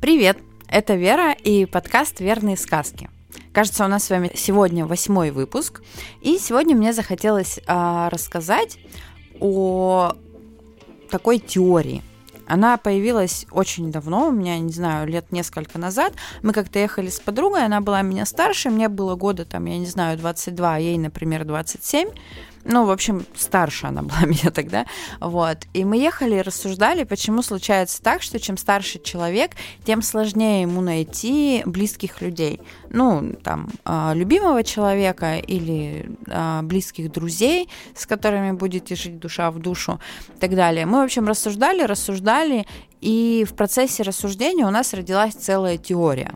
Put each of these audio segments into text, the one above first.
Привет! Это Вера и подкаст «Верные сказки». Кажется, у нас с вами сегодня восьмой выпуск, и сегодня мне захотелось а, рассказать о такой теории. Она появилась очень давно, у меня, не знаю, лет несколько назад. Мы как-то ехали с подругой, она была меня старше, мне было года, там, я не знаю, 22, а ей, например, 27 ну, в общем, старше она была меня тогда, вот, и мы ехали и рассуждали, почему случается так, что чем старше человек, тем сложнее ему найти близких людей, ну, там, а, любимого человека или а, близких друзей, с которыми будете жить душа в душу и так далее. Мы, в общем, рассуждали, рассуждали, и в процессе рассуждения у нас родилась целая теория.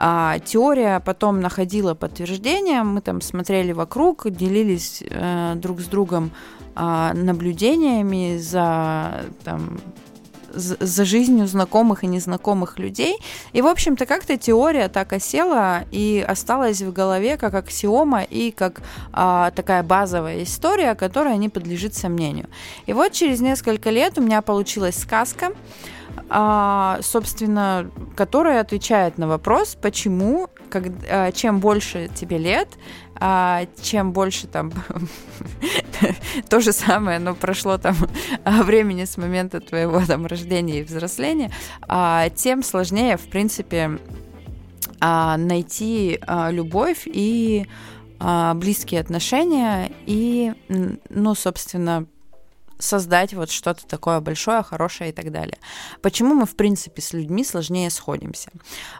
А, теория потом находила подтверждение, мы там смотрели вокруг, делились э, друг с другом э, наблюдениями за там, за жизнью знакомых и незнакомых людей. И, в общем-то, как-то теория так осела и осталась в голове как аксиома и как а, такая базовая история, которая не подлежит сомнению. И вот через несколько лет у меня получилась сказка, собственно, которая отвечает на вопрос, почему, как, а, чем больше тебе лет, а, чем больше там то же самое, но прошло там времени с момента твоего там рождения и взросления, а, тем сложнее, в принципе, а, найти а, любовь и а, близкие отношения и, ну, собственно, создать вот что-то такое большое, хорошее и так далее. Почему мы, в принципе, с людьми сложнее сходимся?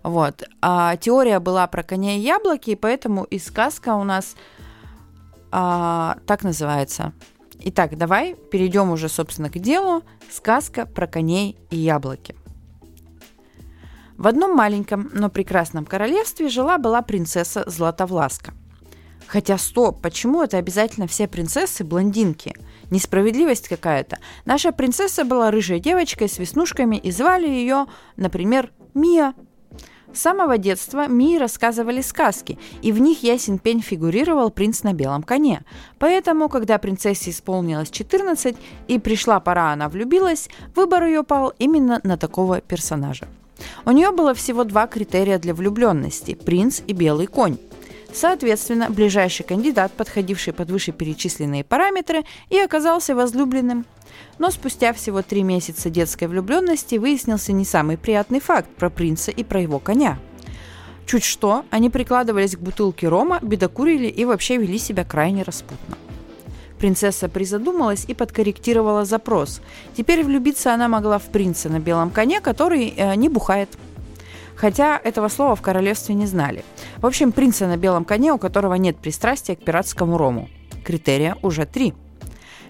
Вот. А теория была про коня и яблоки, и поэтому и сказка у нас а, так называется. Итак, давай перейдем уже, собственно, к делу. Сказка про коней и яблоки. В одном маленьком, но прекрасном королевстве жила-была принцесса Златовласка. Хотя стоп, почему это обязательно все принцессы блондинки? Несправедливость какая-то. Наша принцесса была рыжей девочкой с веснушками и звали ее, например, Мия. С самого детства Мии рассказывали сказки, и в них ясен пень фигурировал принц на белом коне. Поэтому, когда принцессе исполнилось 14 и пришла пора, она влюбилась, выбор ее пал именно на такого персонажа. У нее было всего два критерия для влюбленности – принц и белый конь. Соответственно, ближайший кандидат, подходивший под вышеперечисленные параметры, и оказался возлюбленным. Но спустя всего три месяца детской влюбленности выяснился не самый приятный факт про принца и про его коня. Чуть что, они прикладывались к бутылке рома, бедокурили и вообще вели себя крайне распутно. Принцесса призадумалась и подкорректировала запрос. Теперь влюбиться она могла в принца на белом коне, который э, не бухает – хотя этого слова в королевстве не знали. В общем, принца на белом коне, у которого нет пристрастия к пиратскому рому. Критерия уже три.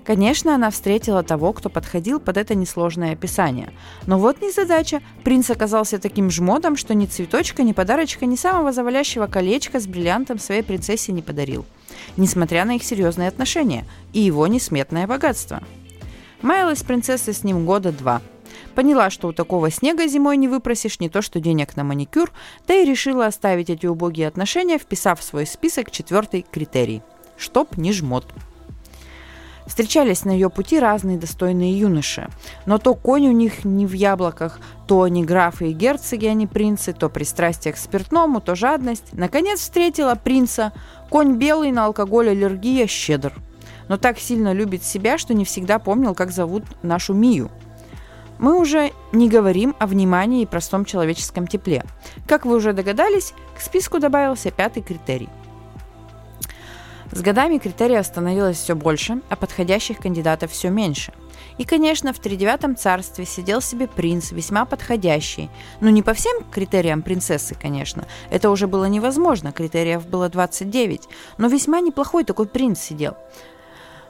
Конечно, она встретила того, кто подходил под это несложное описание. Но вот не задача. Принц оказался таким жмотом, что ни цветочка, ни подарочка, ни самого завалящего колечка с бриллиантом своей принцессе не подарил. Несмотря на их серьезные отношения и его несметное богатство. Маялась принцесса с ним года два – Поняла, что у такого снега зимой не выпросишь не то что денег на маникюр, да и решила оставить эти убогие отношения, вписав в свой список четвертый критерий – чтоб не жмот. Встречались на ее пути разные достойные юноши, но то конь у них не в яблоках, то они графы и герцоги, а не принцы, то пристрастие к спиртному, то жадность. Наконец встретила принца. Конь белый, на алкоголь аллергия, щедр. Но так сильно любит себя, что не всегда помнил, как зовут нашу Мию – мы уже не говорим о внимании и простом человеческом тепле. Как вы уже догадались, к списку добавился пятый критерий. С годами критериев становилось все больше, а подходящих кандидатов все меньше. И, конечно, в тридевятом царстве сидел себе принц, весьма подходящий. Ну, не по всем критериям принцессы, конечно. Это уже было невозможно, критериев было 29. Но весьма неплохой такой принц сидел.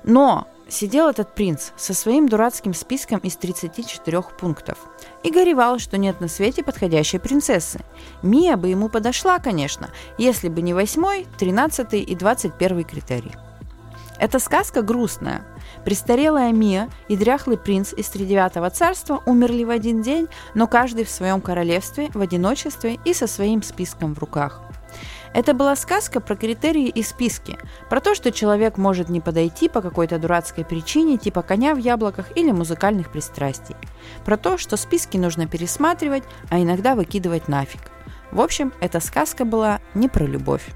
Но сидел этот принц со своим дурацким списком из 34 пунктов и горевал, что нет на свете подходящей принцессы. Мия бы ему подошла, конечно, если бы не восьмой, тринадцатый и двадцать первый критерий. Эта сказка грустная. Престарелая Мия и дряхлый принц из Тридевятого царства умерли в один день, но каждый в своем королевстве, в одиночестве и со своим списком в руках. Это была сказка про критерии и списки, про то, что человек может не подойти по какой-то дурацкой причине, типа коня в яблоках или музыкальных пристрастий. Про то, что списки нужно пересматривать, а иногда выкидывать нафиг. В общем, эта сказка была не про любовь.